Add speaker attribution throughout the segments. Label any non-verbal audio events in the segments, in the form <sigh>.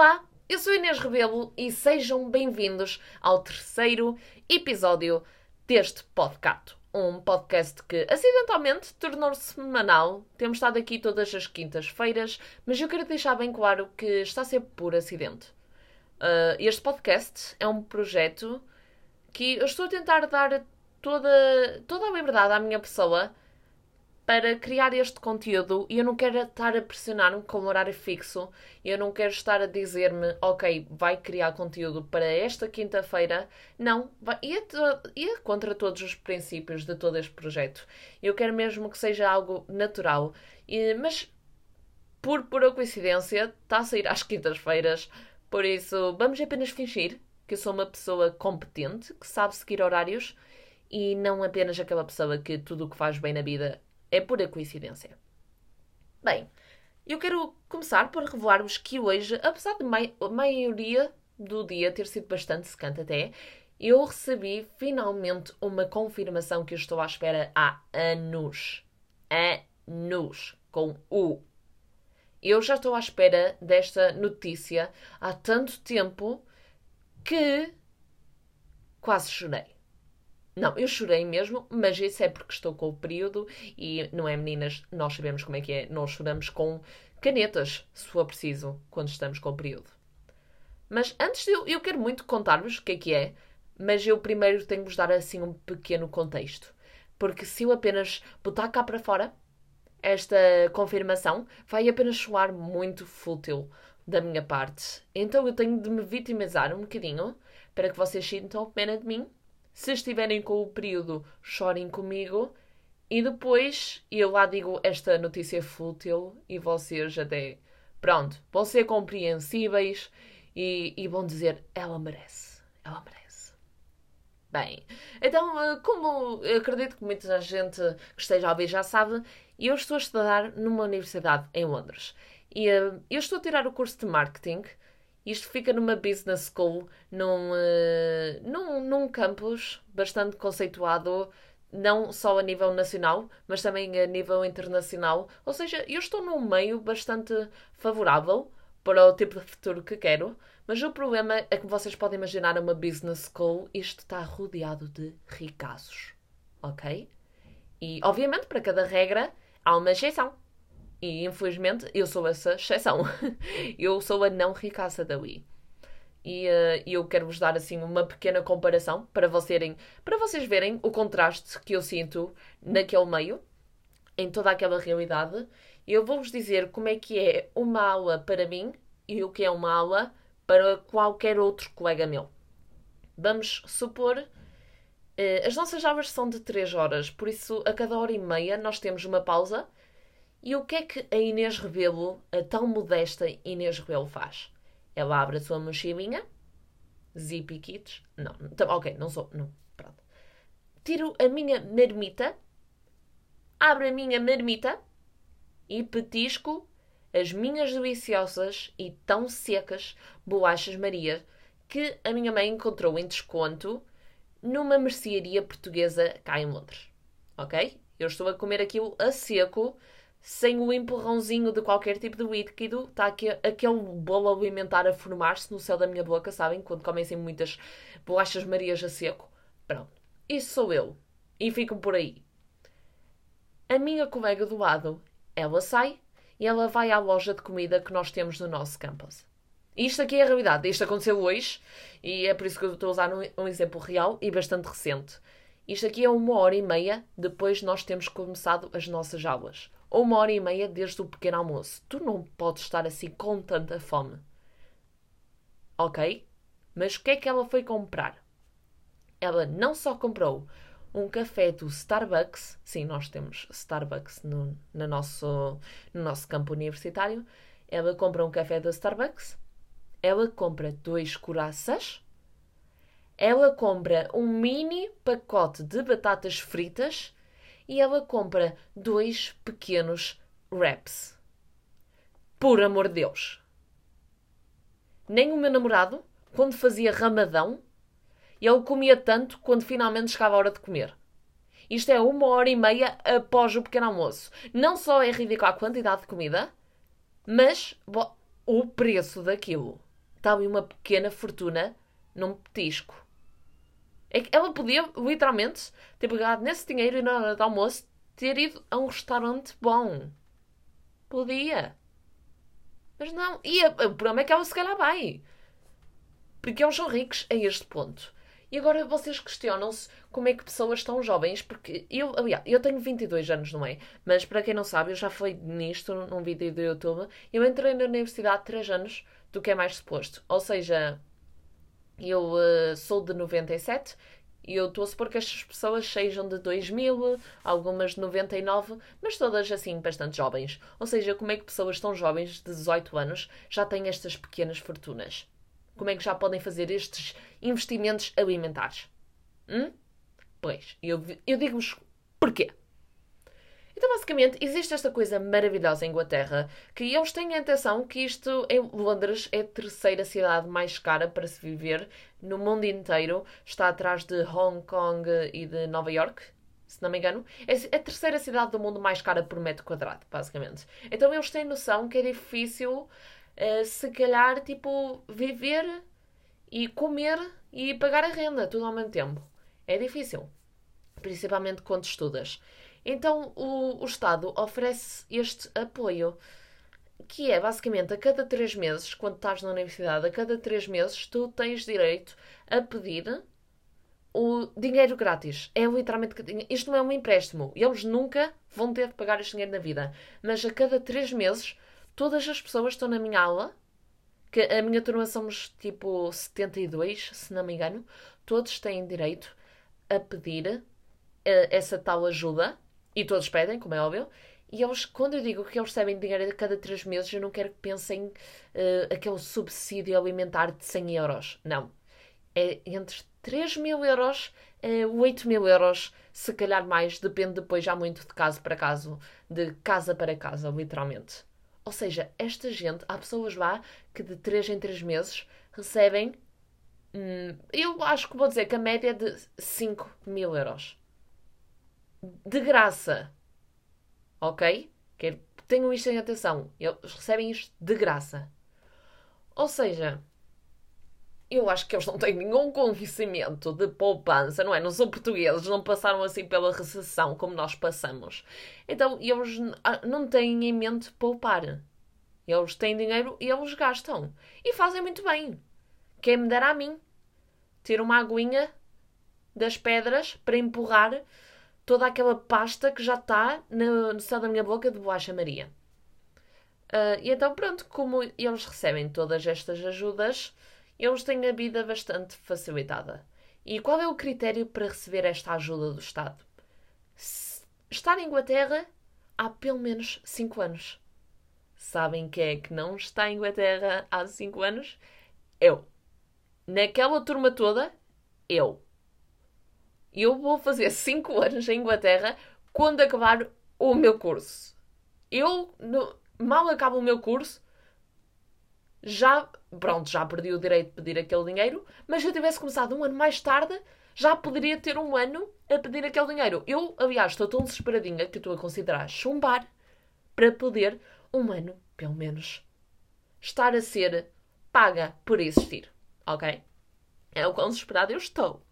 Speaker 1: Olá, eu sou Inês Rebelo e sejam bem-vindos ao terceiro episódio deste podcast. Um podcast que acidentalmente tornou-se semanal. Temos estado aqui todas as quintas-feiras, mas eu quero deixar bem claro que está ser por acidente. Uh, este podcast é um projeto que eu estou a tentar dar toda, toda a liberdade à minha pessoa para criar este conteúdo e eu não quero estar a pressionar-me com um horário fixo, eu não quero estar a dizer-me, ok, vai criar conteúdo para esta quinta-feira. Não, vai, é contra todos os princípios de todo este projeto. Eu quero mesmo que seja algo natural, e, mas por pura coincidência está a sair às quintas-feiras, por isso vamos apenas fingir que eu sou uma pessoa competente, que sabe seguir horários e não apenas aquela pessoa que tudo o que faz bem na vida é pura coincidência. Bem, eu quero começar por revelar-vos que hoje, apesar de a maioria do dia ter sido bastante secante até, eu recebi finalmente uma confirmação que eu estou à espera há anos. Anos. Com U. Eu já estou à espera desta notícia há tanto tempo que quase chorei. Não, eu chorei mesmo, mas isso é porque estou com o período e não é, meninas? Nós sabemos como é que é. Nós choramos com canetas, se for preciso, quando estamos com o período. Mas antes eu, eu quero muito contar-vos o que é que é, mas eu primeiro tenho que vos dar assim um pequeno contexto. Porque se eu apenas botar cá para fora esta confirmação, vai apenas soar muito fútil da minha parte. Então eu tenho de me vitimizar um bocadinho para que vocês sintam pena de mim se estiverem com o período, chorem comigo. E depois eu lá digo esta notícia fútil e vocês até, pronto, vão ser compreensíveis e, e vão dizer: ela merece, ela merece. Bem, então, eh, como acredito que muita gente que esteja a ouvir já sabe, eu estou a estudar numa universidade em Londres. E uh, eu estou a tirar o curso de marketing isto fica numa business school, num, uh, num, num campus bastante conceituado, não só a nível nacional, mas também a nível internacional. Ou seja, eu estou num meio bastante favorável para o tipo de futuro que quero, mas o problema é que vocês podem imaginar uma business school, isto está rodeado de ricaços, ok? E, obviamente, para cada regra há uma exceção. E infelizmente eu sou essa exceção. <laughs> eu sou a não ricaça da Wii. E uh, eu quero vos dar assim uma pequena comparação para, vocês, para vocês verem o contraste que eu sinto naquele meio, em toda aquela realidade. Eu vou-vos dizer como é que é uma aula para mim e o que é uma aula para qualquer outro colega meu. Vamos supor. Uh, as nossas aulas são de 3 horas, por isso a cada hora e meia nós temos uma pausa e o que é que a Inês Rebelo, a tão modesta Inês Rebelo, faz? Ela abre a sua mochilinha, zippy kits, não, ok, não sou, não, pronto. Tiro a minha marmita, abro a minha marmita e petisco as minhas deliciosas e tão secas bolachas Maria que a minha mãe encontrou em desconto numa mercearia portuguesa cá em Londres. Ok? Eu estou a comer aquilo a seco sem o empurrãozinho de qualquer tipo de líquido, está aqui aquele bolo alimentar a formar-se no céu da minha boca, sabem? Quando comem assim muitas bolachas marias a seco. Pronto. Isso sou eu. E fico por aí. A minha colega do lado, ela sai e ela vai à loja de comida que nós temos no nosso campus. Isto aqui é a realidade. Isto aconteceu hoje e é por isso que eu estou a usar um, um exemplo real e bastante recente. Isto aqui é uma hora e meia depois de nós termos começado as nossas aulas ou uma hora e meia desde o pequeno almoço. Tu não podes estar assim com tanta fome. Ok? Mas o que é que ela foi comprar? Ela não só comprou um café do Starbucks, sim, nós temos Starbucks no, no, nosso, no nosso campo universitário. Ela compra um café do Starbucks, ela compra dois coraças, ela compra um mini pacote de batatas fritas e ela compra dois pequenos wraps. Por amor de Deus! Nem o meu namorado, quando fazia ramadão, ele comia tanto quando finalmente chegava a hora de comer. Isto é uma hora e meia após o pequeno almoço. Não só é ridículo a quantidade de comida, mas o preço daquilo. está ali uma pequena fortuna num petisco. É que ela podia, literalmente, ter pegado nesse dinheiro e na hora do almoço ter ido a um restaurante bom. Podia. Mas não. E a, o problema é que ela se calhar vai. Porque eles são ricos a este ponto. E agora vocês questionam-se como é que pessoas tão jovens, porque eu, aliás, eu tenho 22 anos, não é? Mas para quem não sabe, eu já falei nisto num vídeo do YouTube. Eu entrei na universidade há 3 anos do que é mais suposto. Ou seja, eu uh, sou de 97 e eu estou a supor que estas pessoas sejam de 2000, algumas de 99, mas todas assim bastante jovens. Ou seja, como é que pessoas tão jovens de 18 anos já têm estas pequenas fortunas? Como é que já podem fazer estes investimentos alimentares? Hum? Pois, eu, eu digo-vos porquê. Então, basicamente, existe esta coisa maravilhosa em Inglaterra que eles têm a intenção que isto em Londres é a terceira cidade mais cara para se viver no mundo inteiro. Está atrás de Hong Kong e de Nova York, se não me engano. É a terceira cidade do mundo mais cara por metro quadrado, basicamente. Então, eles têm noção que é difícil uh, se calhar, tipo, viver e comer e pagar a renda tudo ao mesmo tempo. É difícil. Principalmente quando estudas. Então o, o Estado oferece este apoio, que é basicamente a cada três meses, quando estás na universidade, a cada três meses tu tens direito a pedir o dinheiro grátis. É literalmente. Isto não é um empréstimo. Eles nunca vão ter de pagar este dinheiro na vida. Mas a cada três meses todas as pessoas estão na minha aula, que a minha turma somos tipo 72, se não me engano, todos têm direito a pedir uh, essa tal ajuda, e todos pedem, como é óbvio, e eles, quando eu digo que eles recebem dinheiro a cada três meses, eu não quero que pensem uh, aquele subsídio alimentar de 100 euros. Não. É entre 3 mil euros a 8 mil euros, se calhar mais, depende depois já muito de caso para caso, de casa para casa, literalmente. Ou seja, esta gente, há pessoas lá que de 3 em 3 meses recebem. Hum, eu acho que vou dizer que a média é de 5 mil euros. De graça. Ok? Tenham isto em atenção. Eles recebem isto de graça. Ou seja, eu acho que eles não têm nenhum conhecimento de poupança, não é? Não são portugueses, não passaram assim pela recessão como nós passamos. Então, eles ah, não têm em mente poupar. Eles têm dinheiro e eles gastam. E fazem muito bem. Quem me dera a mim ter uma aguinha das pedras para empurrar toda aquela pasta que já está no, céu da minha boca de bolacha Maria. Uh, e então, pronto, como eles recebem todas estas ajudas, eles têm a vida bastante facilitada. E qual é o critério para receber esta ajuda do Estado? Estar em Inglaterra há pelo menos 5 anos. Sabem quem é que não está em Inglaterra há 5 anos? Eu. Naquela turma toda, eu. Eu vou fazer <laughs> 5 anos em Inglaterra quando acabar o meu curso. Eu, no, mal acabo o meu curso, já, pronto, já perdi o direito de pedir aquele dinheiro, mas se eu tivesse começado um ano mais tarde, já poderia ter um ano a pedir aquele dinheiro. Eu, aliás, estou tão desesperadinha que estou a considerar chumbar para poder, um ano, pelo menos, estar a ser paga por existir. Ok? É o quão desesperado eu estou.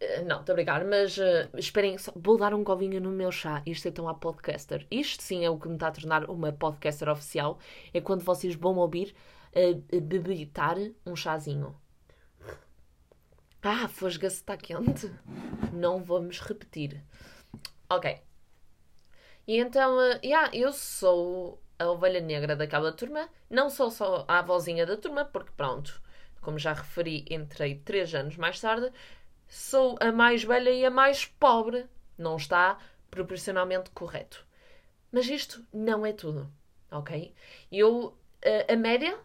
Speaker 1: Uh, não, estou a brincar, mas uh, esperem, só, vou dar um covinho no meu chá. Isto é então a podcaster. Isto sim é o que me está a tornar uma podcaster oficial. É quando vocês vão ouvir uh, bebitar um chazinho. Ah, fosga-se está quente. Não vamos repetir. Ok. E então, uh, yeah, eu sou a ovelha negra daquela turma. Não sou só a avózinha da turma, porque pronto, como já referi, entrei três anos mais tarde sou a mais velha e a mais pobre. Não está proporcionalmente correto. Mas isto não é tudo, ok? Eu, a, a média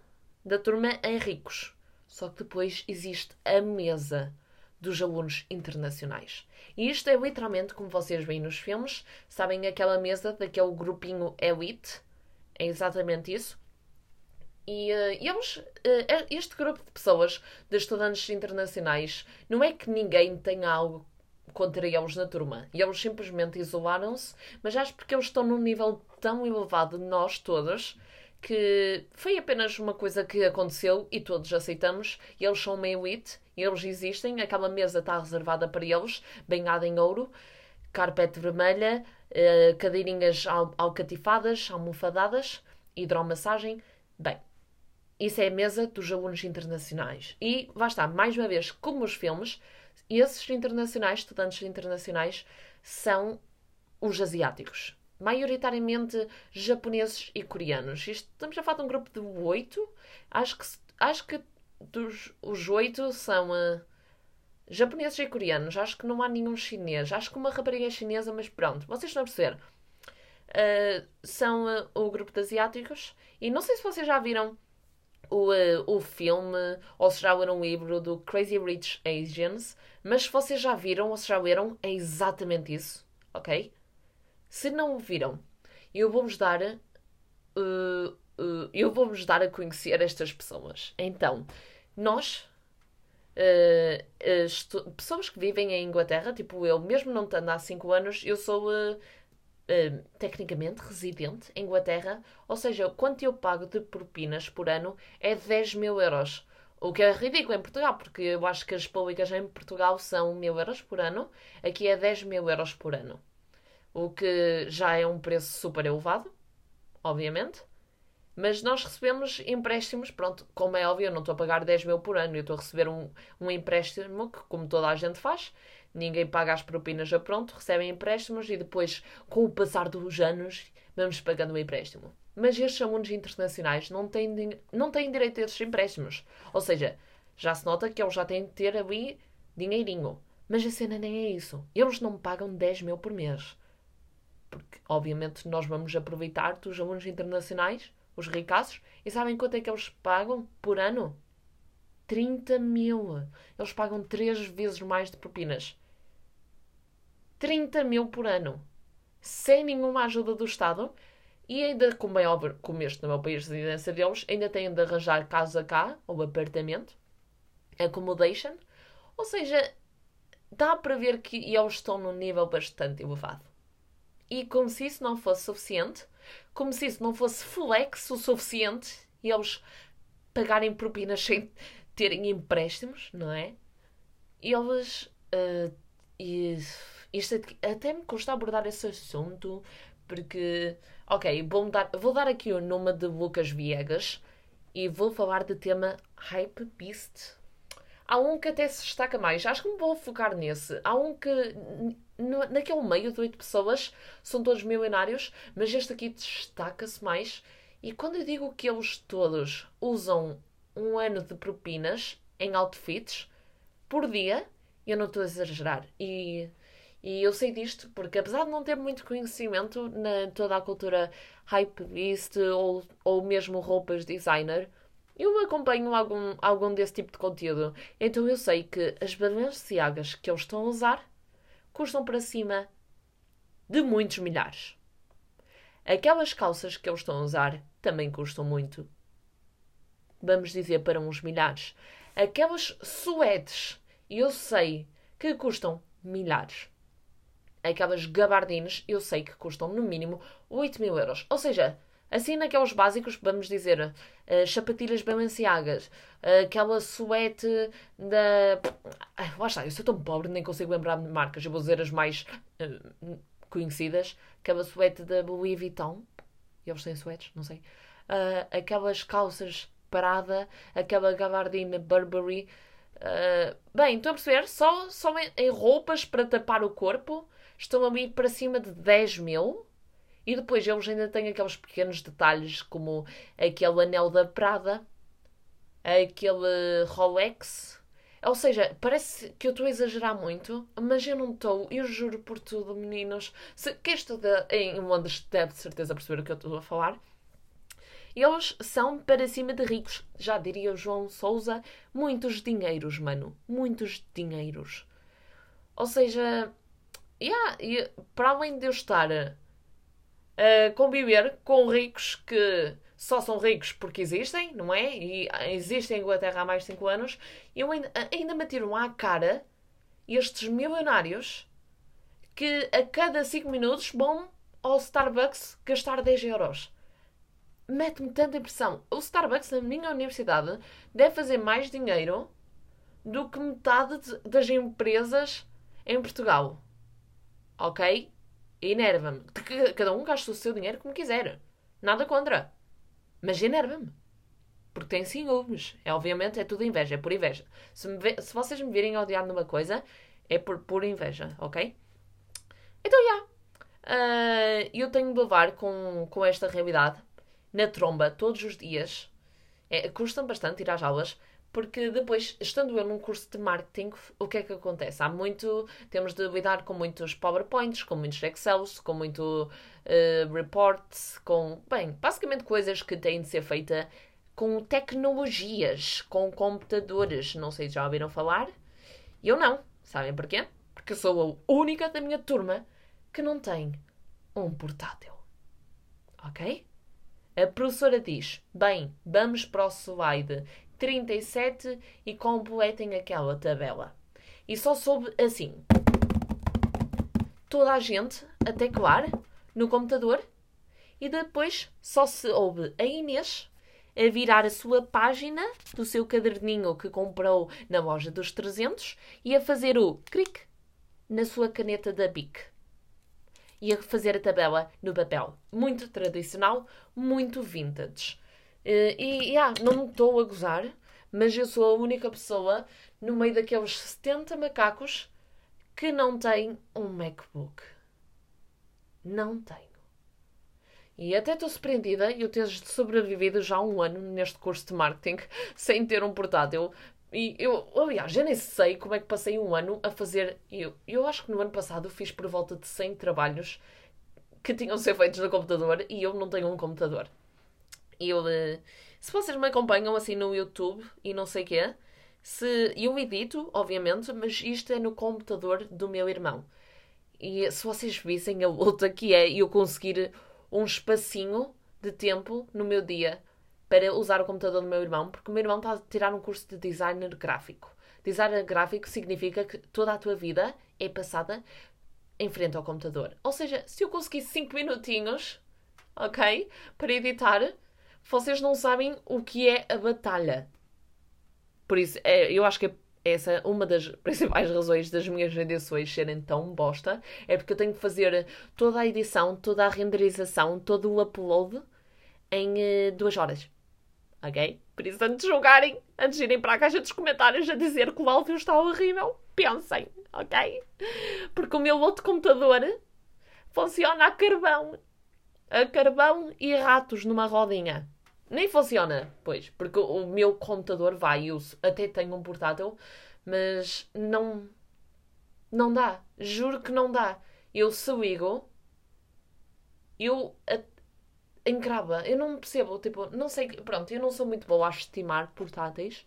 Speaker 1: da turma é ricos. Só que depois existe a mesa dos alunos internacionais. E isto é literalmente como vocês veem nos filmes. Sabem aquela mesa daquele grupinho elite? É exatamente isso. E uh, eles, uh, este grupo de pessoas, de estudantes internacionais, não é que ninguém tenha algo contra eles na turma. E eles simplesmente isolaram-se, mas acho porque eles estão num nível tão elevado de nós todos que foi apenas uma coisa que aconteceu e todos aceitamos. Eles são meio it, eles existem, aquela mesa está reservada para eles, banhada em ouro, carpete vermelha, uh, cadeirinhas al alcatifadas, almofadadas, hidromassagem. Bem, isso é a mesa dos alunos internacionais. E vai estar, mais uma vez, como os filmes, esses internacionais, estudantes internacionais, são os asiáticos. Maioritariamente japoneses e coreanos. Isto, estamos a falar de um grupo de oito. Acho que, acho que dos, os oito são uh, japoneses e coreanos. Acho que não há nenhum chinês. Acho que uma rapariga é chinesa, mas pronto, vocês estão a perceber. Uh, são uh, o grupo de asiáticos. E não sei se vocês já viram o, uh, o filme ou se já leram o livro do Crazy Rich Asians, mas se vocês já viram ou se já leram, é exatamente isso, ok? Se não o viram, eu vou-vos dar. Uh, uh, eu vou-vos dar a conhecer estas pessoas. Então, nós, pessoas que vivem em Inglaterra, tipo eu, mesmo não estando há 5 anos, eu sou uh, tecnicamente residente em Inglaterra, ou seja, quanto eu pago de propinas por ano é 10 mil euros. O que é ridículo em Portugal, porque eu acho que as públicas em Portugal são mil euros por ano, aqui é 10 mil euros por ano. O que já é um preço super elevado, obviamente. Mas nós recebemos empréstimos, pronto, como é óbvio, eu não estou a pagar 10 mil por ano, eu estou a receber um, um empréstimo que, como toda a gente faz, ninguém paga as propinas a pronto, recebem empréstimos e depois, com o passar dos anos, vamos pagando o empréstimo. Mas estes alunos internacionais não têm, não têm direito a esses empréstimos. Ou seja, já se nota que eles já têm de ter ali dinheirinho. Mas a cena nem é isso. Eles não pagam 10 mil por mês. Porque, obviamente, nós vamos aproveitar dos alunos internacionais, os ricaços, e sabem quanto é que eles pagam por ano? 30 mil. Eles pagam 3 vezes mais de propinas. 30 mil por ano, sem nenhuma ajuda do Estado, e ainda, como é óbvio, como este não é o país de residência deles, ainda têm de arranjar casa cá, ou apartamento, accommodation, ou seja, dá para ver que eles estão num nível bastante elevado. E como se isso não fosse suficiente, como se isso não fosse flex o suficiente, e eles pagarem propinas <laughs> sem terem empréstimos, não é? E eles. Uh, e isto até me custa abordar esse assunto, porque, ok, vou dar, vou dar aqui o nome de Lucas Viegas e vou falar do tema Hype Beast. Há um que até se destaca mais, acho que me vou focar nesse. Há um que, naquele meio de oito pessoas, são todos milionários, mas este aqui destaca-se mais. E quando eu digo que eles todos usam um ano de propinas em outfits por dia, eu não estou a exagerar. E e eu sei disto porque, apesar de não ter muito conhecimento na toda a cultura hypebeast ou, ou mesmo roupas designer, eu acompanho algum, algum desse tipo de conteúdo. Então eu sei que as Balenciagas que eles estão a usar custam para cima de muitos milhares. Aquelas calças que eles estão a usar também custam muito. Vamos dizer para uns milhares. Aquelas suetes, eu sei que custam milhares aquelas gabardines, eu sei que custam no mínimo 8 mil euros. Ou seja, assim naqueles básicos, vamos dizer, uh, sapatilhas Balenciagas, uh, aquela suete da. Uh, lá está, eu sou tão pobre, nem consigo lembrar de marcas. Eu vou dizer as mais uh, conhecidas. Aquela suete da Louis Vuitton. Eles têm suetes, não sei. Uh, aquelas calças Parada, aquela gabardina Burberry. Uh, bem, estão a perceber? Só, só em roupas para tapar o corpo estão a ir para cima de 10 mil. E depois eles ainda têm aqueles pequenos detalhes, como aquele anel da Prada, aquele Rolex. Ou seja, parece que eu estou a exagerar muito, mas eu não estou, eu juro por tudo, meninos. Se, quem estuda em Londres deve de certeza perceber o que eu estou a falar. Eles são para cima de ricos, já diria o João Souza, muitos dinheiros, mano. Muitos dinheiros. Ou seja, Yeah, e para além de eu estar a conviver com ricos que só são ricos porque existem, não é? E existem em Inglaterra há mais de 5 anos, eu ainda, ainda me atiram à cara estes milionários que a cada 5 minutos vão ao Starbucks gastar 10 euros. mete-me tanta impressão. O Starbucks na minha universidade deve fazer mais dinheiro do que metade das empresas em Portugal. Ok? Enerva-me. Cada um gasta o seu dinheiro como quiser. Nada contra. Mas enerva-me. Porque tem ciúmes. É, obviamente é tudo inveja, é por inveja. Se. Se vocês me virem odiar numa coisa, é por pura inveja, ok? Então, já. Yeah. Uh, eu tenho de levar com, com esta realidade na tromba todos os dias. É, Custa-me bastante ir às aulas, porque depois, estando eu num curso de marketing, o que é que acontece? Há muito, temos de lidar com muitos PowerPoints, com muitos Excels, com muito uh, reports, com, bem, basicamente coisas que têm de ser feitas com tecnologias, com computadores. Não sei se já ouviram falar. Eu não. Sabem porquê? Porque sou a única da minha turma que não tem um portátil. Ok? A professora diz: Bem, vamos para o slide 37 e completem aquela tabela. E só soube assim. Toda a gente a teclar no computador e depois só se ouve a Inês a virar a sua página do seu caderninho que comprou na loja dos 300 e a fazer o clique na sua caneta da BIC. E a fazer a tabela no papel. Muito tradicional, muito vintage. Eh, e, e ah, não estou a gozar, mas eu sou a única pessoa no meio daqueles 70 macacos que não tem um MacBook. Não tem. E até estou surpreendida eu ter sobrevivido já um ano neste curso de marketing <laughs> sem ter um portátil. E eu, aliás, já nem sei como é que passei um ano a fazer. Eu, eu acho que no ano passado fiz por volta de 100 trabalhos que tinham de ser feitos no computador e eu não tenho um computador. E eh, se vocês me acompanham assim no YouTube e não sei o quê, se, eu edito, obviamente, mas isto é no computador do meu irmão. E se vocês vissem a luta que é eu conseguir um espacinho de tempo no meu dia para usar o computador do meu irmão, porque o meu irmão está a tirar um curso de designer gráfico. Designer gráfico significa que toda a tua vida é passada em frente ao computador. Ou seja, se eu conseguir 5 minutinhos, ok, para editar, vocês não sabem o que é a batalha. Por isso, é, eu acho que é essa uma das <laughs> principais razões das minhas edições serem tão bosta é porque eu tenho que fazer toda a edição, toda a renderização, todo o upload em uh, duas horas. Ok? Por isso, antes de jogarem, antes de irem para a caixa dos comentários a dizer que o áudio está horrível, pensem, ok? Porque o meu outro computador funciona a carvão. A carvão e ratos numa rodinha. Nem funciona, pois, porque o meu computador vai, eu até tenho um portátil, mas não. Não dá. Juro que não dá. Eu se ligo, eu encrava. Eu não percebo, tipo, não sei. Pronto, eu não sou muito boa a estimar portáteis.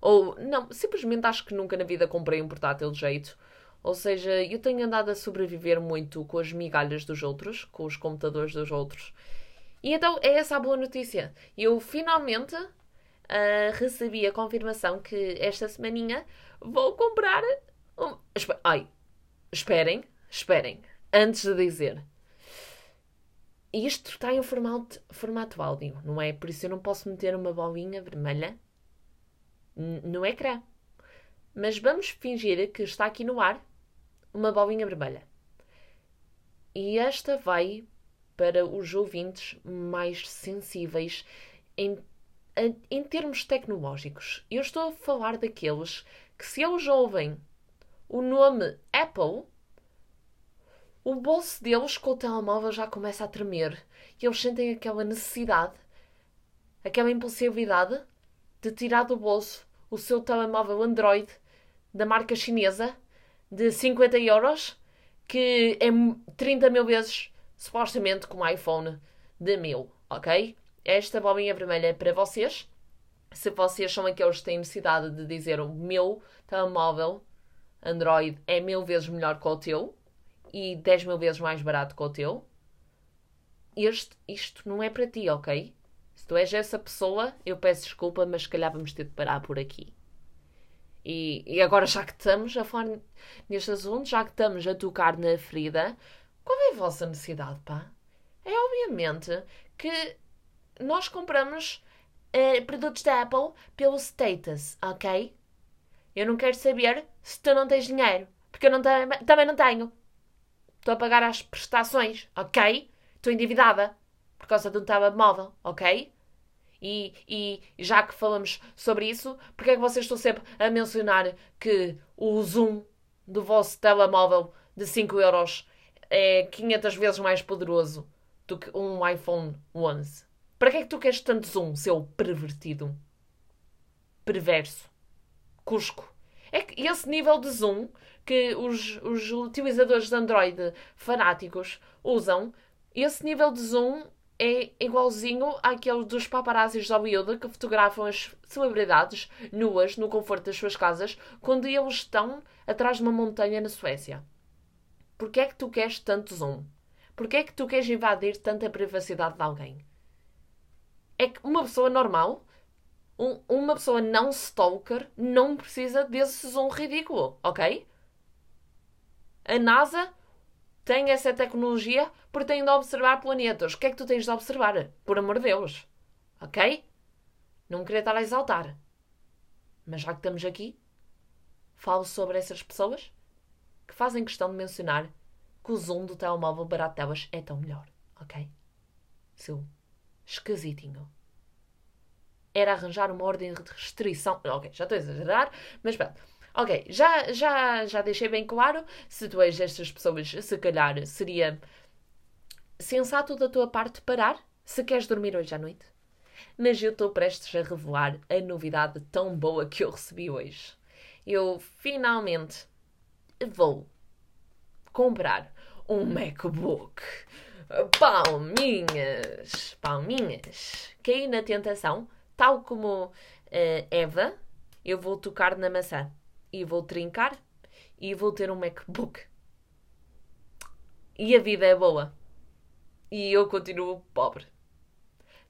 Speaker 1: Ou, não, simplesmente acho que nunca na vida comprei um portátil de jeito. Ou seja, eu tenho andado a sobreviver muito com as migalhas dos outros, com os computadores dos outros. E então é essa a boa notícia. Eu finalmente uh, recebi a confirmação que esta semaninha vou comprar. Um... Ai, esperem, esperem. Antes de dizer. Isto está em formato, formato áudio, não é? Por isso eu não posso meter uma bolinha vermelha no ecrã. Mas vamos fingir que está aqui no ar uma bolinha vermelha. E esta vai para os ouvintes mais sensíveis em, em termos tecnológicos. Eu estou a falar daqueles que, se eles ouvem o nome Apple, o bolso deles com o telemóvel já começa a tremer e eles sentem aquela necessidade, aquela impulsividade de tirar do bolso o seu telemóvel Android da marca chinesa de 50 euros que é 30 mil vezes supostamente com um iPhone de 1000, ok? Esta bolinha vermelha é para vocês. Se vocês são aqueles que têm necessidade de dizer o meu telemóvel Android é mil vezes melhor que o teu e 10 mil vezes mais barato que o teu, este, isto não é para ti, ok? Se tu és essa pessoa, eu peço desculpa, mas se calhar vamos ter de parar por aqui. E, e agora, já que estamos a falar neste assunto, já que estamos a tocar na ferida, qual é a vossa necessidade, pá? É obviamente que nós compramos uh, produtos da Apple pelo status, ok? Eu não quero saber se tu não tens dinheiro, porque eu não também não tenho. Estou a pagar as prestações, ok? Estou endividada por causa de um telemóvel, ok? E, e já que falamos sobre isso, porque é que vocês estão sempre a mencionar que o zoom do vosso telemóvel de 5 euros é 500 vezes mais poderoso do que um iPhone 11? Para que é que tu queres tanto zoom, seu pervertido? Perverso. Cusco. É que esse nível de zoom que os, os utilizadores de Android fanáticos usam, esse nível de zoom é igualzinho àquele dos paparazzis de Hollywood que fotografam as celebridades nuas no conforto das suas casas quando eles estão atrás de uma montanha na Suécia. Porquê é que tu queres tanto zoom? Porquê é que tu queres invadir tanta privacidade de alguém? É que uma pessoa normal, um, uma pessoa não stalker, não precisa desse zoom ridículo, ok? A NASA tem essa tecnologia porque tem de observar planetas. O que é que tu tens de observar? Por amor de Deus. Ok? Não queria estar a exaltar. Mas já que estamos aqui, falo sobre essas pessoas que fazem questão de mencionar que o zoom do telemóvel barato delas é tão melhor. Ok? Seu esquisitinho. Era arranjar uma ordem de restrição. Ok, já estou a exagerar, mas pronto Ok, já, já, já deixei bem claro. Se tu és destas pessoas, se calhar seria sensato da tua parte parar se queres dormir hoje à noite. Mas eu estou prestes a revelar a novidade tão boa que eu recebi hoje. Eu finalmente vou comprar um MacBook. Palminhas! Palminhas! Caí na tentação, tal como uh, Eva, eu vou tocar na maçã e vou trincar e vou ter um MacBook. E a vida é boa. E eu continuo pobre.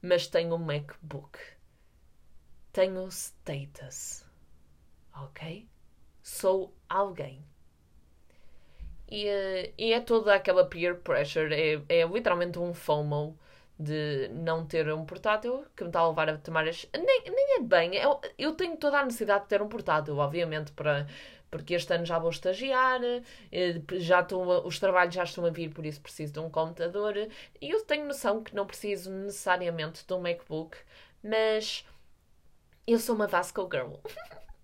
Speaker 1: Mas tenho um MacBook. Tenho status. Ok? Sou alguém. E, eh, e é toda aquela peer pressure. É, é literalmente um FOMO de não ter um portátil que me está a levar a tomar as. Nem, nem é bem. Eu, eu tenho toda a necessidade de ter um portátil, obviamente, para. Porque este ano já vou estagiar, eh, já estou, os trabalhos já estão a vir, por isso preciso de um computador. E eu tenho noção que não preciso necessariamente de um MacBook, mas eu sou uma Vasco Girl.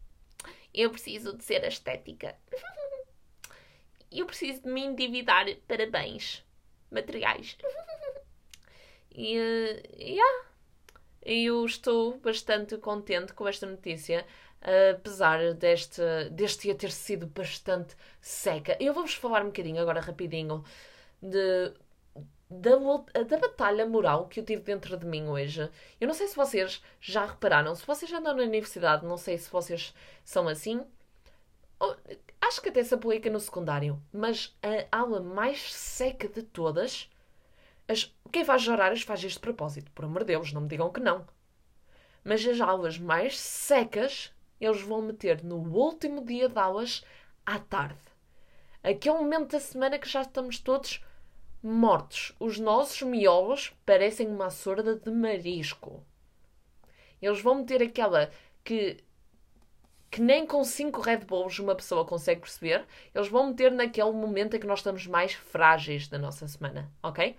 Speaker 1: <laughs> eu preciso de ser estética. <laughs> eu preciso de me endividar para bens materiais. E, yeah, eu estou bastante contente com esta notícia, apesar deste, deste ter sido bastante seca. Eu vou-vos falar um bocadinho agora, rapidinho, de, da, da batalha moral que eu tive dentro de mim hoje. Eu não sei se vocês já repararam, se vocês andam na universidade, não sei se vocês são assim. Acho que até se aplica no secundário, mas a aula mais seca de todas as... Quem faz horários faz isto de propósito, por amor de Deus, não me digam que não. Mas as aulas mais secas eles vão meter no último dia de aulas à tarde. Aquele momento da semana que já estamos todos mortos. Os nossos miolos parecem uma sorda de marisco. Eles vão meter aquela que que nem com cinco Red Bulls uma pessoa consegue perceber, eles vão meter naquele momento em que nós estamos mais frágeis da nossa semana, ok?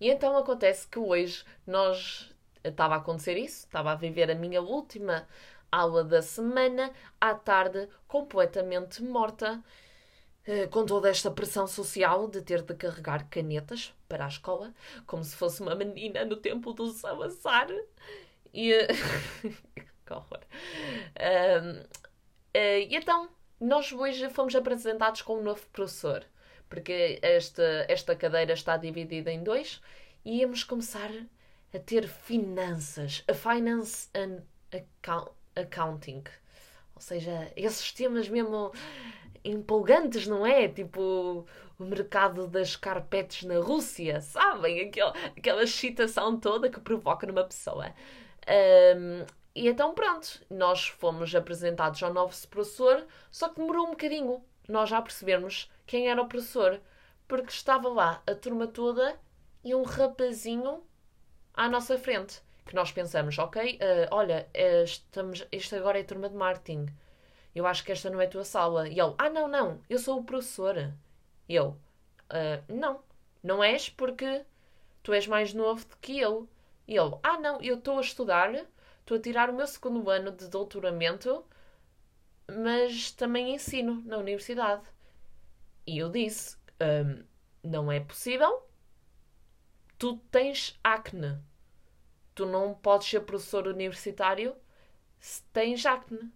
Speaker 1: E então acontece que hoje nós estava a acontecer isso, estava a viver a minha última aula da semana à tarde, completamente morta, eh, com toda esta pressão social de ter de carregar canetas para a escola, como se fosse uma menina no tempo do Salazar. E. <laughs> Que horror! Eh, e então, nós hoje fomos apresentados com um novo professor porque esta, esta cadeira está dividida em dois e íamos começar a ter finanças, a finance and account, accounting. Ou seja, esses temas mesmo empolgantes, não é? Tipo o mercado das carpetes na Rússia, sabem? Aquela, aquela excitação toda que provoca numa pessoa. Um, e então, pronto, nós fomos apresentados ao novo professor, só que demorou um bocadinho. Nós já percebemos quem era o professor, porque estava lá a turma toda e um rapazinho à nossa frente. Que nós pensamos, ok, uh, olha, uh, estamos, isto agora é turma de marketing. Eu acho que esta não é a tua sala. E ele, ah, não, não, eu sou o professor. E eu, uh, não, não és porque tu és mais novo do que eu. E ele, ah, não, eu estou a estudar, estou a tirar o meu segundo ano de doutoramento, mas também ensino na universidade. E eu disse, um, não é possível, tu tens acne. Tu não podes ser professor universitário se tens acne.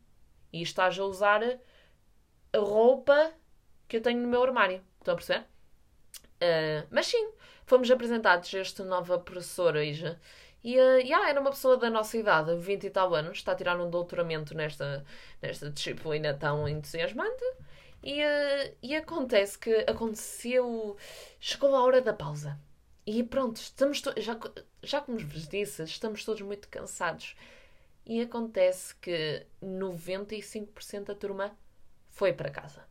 Speaker 1: E estás a usar a roupa que eu tenho no meu armário. Estão a perceber? Uh, mas sim, fomos apresentados a este nova professor hoje. E uh, yeah, era uma pessoa da nossa idade, 20 e tal anos, está a tirar um doutoramento nesta, nesta disciplina tão entusiasmante. E, uh, e acontece que aconteceu. Chegou a hora da pausa. E pronto, estamos já, já como vos disse, estamos todos muito cansados. E acontece que 95% da turma foi para casa.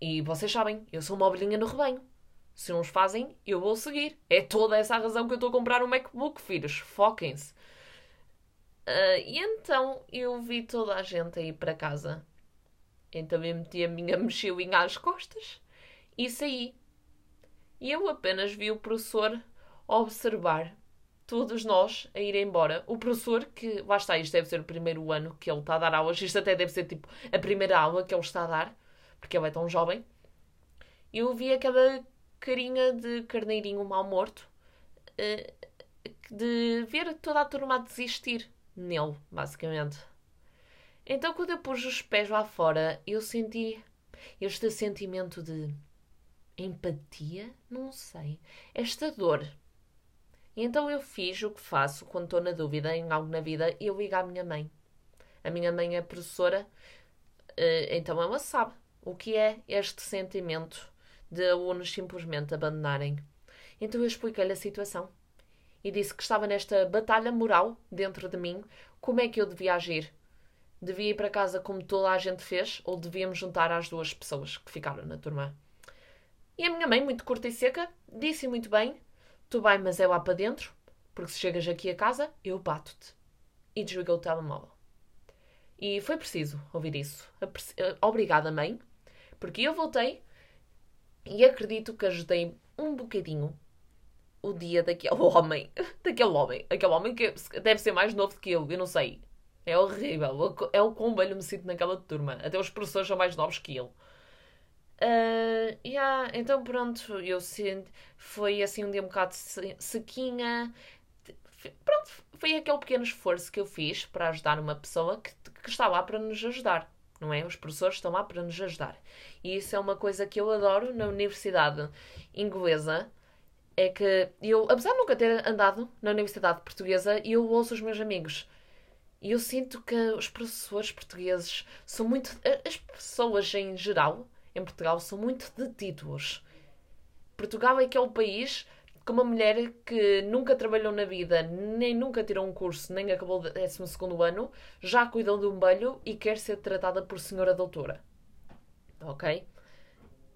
Speaker 1: E vocês sabem, eu sou uma ovelhinha no rebanho. Se uns fazem, eu vou seguir. É toda essa a razão que eu estou a comprar um MacBook, filhos. Foquem-se. Uh, e então eu vi toda a gente a ir para casa. Então eu meti a minha <laughs> mochilinha às costas e saí. E eu apenas vi o professor observar todos nós a ir embora. O professor, que lá está, isto deve ser o primeiro ano que ele está a dar aulas, isto até deve ser tipo a primeira aula que ele está a dar, porque ele é tão jovem. Eu vi aquela carinha de carneirinho mal morto eh, de ver toda a turma a desistir nele, basicamente. Então, quando eu pus os pés lá fora, eu senti este sentimento de empatia, não sei, esta dor. E então eu fiz o que faço quando estou na dúvida em algo na vida, eu ligo à minha mãe. A minha mãe é professora, eh, então ela sabe o que é este sentimento de alunos simplesmente abandonarem. Então eu expliquei-lhe a situação e disse que estava nesta batalha moral dentro de mim, como é que eu devia agir. Devia ir para casa como toda a gente fez ou devíamos juntar as duas pessoas que ficaram na turma? E a minha mãe, muito curta e seca, disse muito bem: Tu vai, mas é lá para dentro, porque se chegas aqui a casa, eu bato-te. E desligou o telemóvel. E foi preciso ouvir isso. Eh, obrigada, mãe, porque eu voltei e acredito que ajudei um bocadinho o dia daquele <laughs> homem. Daquele homem. Aquele homem que deve ser mais novo do que eu, eu não sei. É horrível. É o quão velho me sinto naquela turma. Até os professores são mais novos que ele. Uh, yeah, então pronto, eu. Foi assim um dia um bocado sequinha. Pronto, foi aquele pequeno esforço que eu fiz para ajudar uma pessoa que, que está lá para nos ajudar não é? Os professores estão lá para nos ajudar. E isso é uma coisa que eu adoro na universidade inglesa. É que eu, apesar de nunca ter andado na universidade portuguesa, eu ouço os meus amigos. E eu sinto que os professores portugueses são muito. As pessoas em geral, em Portugal, são muito de títulos. Portugal é que é o país que uma mulher que nunca trabalhou na vida, nem nunca tirou um curso, nem acabou o 12 ano, já cuidou de um belho e quer ser tratada por senhora doutora. Ok?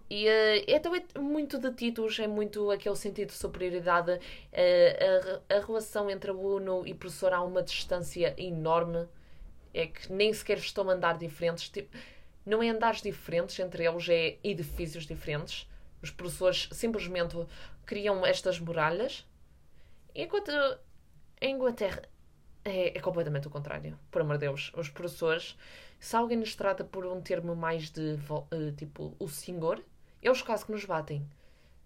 Speaker 1: E uh, então é muito de títulos, é muito aquele sentido de superioridade. Uh, a, a, relação entre aluno e professor há uma distância enorme. É que nem sequer estão a andar diferentes. Tipo, não é andares diferentes entre eles, é edifícios diferentes. Os professores simplesmente criam estas muralhas, enquanto em Inglaterra é, é, completamente o contrário. Por amor de Deus, os professores, se alguém nos trata por um termo mais de uh, tipo o senhor, eles quase que nos batem.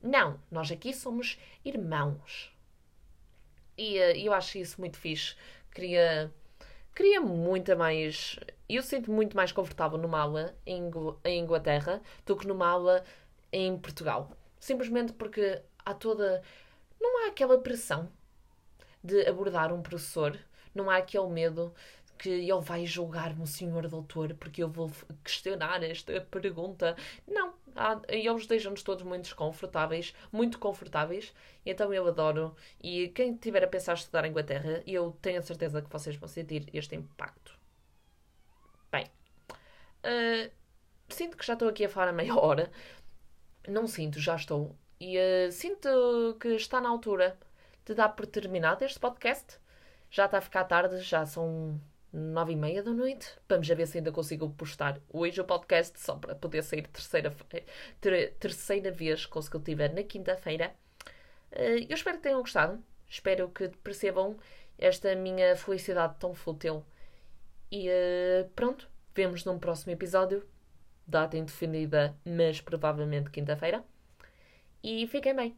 Speaker 1: Não, nós aqui somos irmãos. E uh, eu acho isso muito fixe. Queria, queria muita mais. Eu sinto muito mais confortável numa aula em Inglaterra do que numa aula em Portugal. Simplesmente porque há toda. Não há aquela pressão de abordar um professor, não há aquele medo que ele vai julgar-me o senhor doutor porque eu vou questionar esta pergunta. Não, há, eles deixam-nos todos muito desconfortáveis, muito confortáveis, então eu adoro. E quem tiver a pensar estudar em Inglaterra, eu tenho a certeza que vocês vão sentir este impacto. Bem, uh, sinto que já estou aqui a falar a meia hora. Não sinto, já estou e uh, sinto que está na altura de dar por terminado este podcast. Já está a ficar tarde, já são nove e meia da noite. Vamos ver se ainda consigo postar hoje o podcast, só para poder sair terceira, ter, terceira vez consecutiva na quinta-feira. Eh, eu espero que tenham gostado. Espero que percebam esta minha felicidade tão fútil. E uh, pronto, vemos num próximo episódio. Data indefinida, mas provavelmente quinta-feira. E fiquem bem.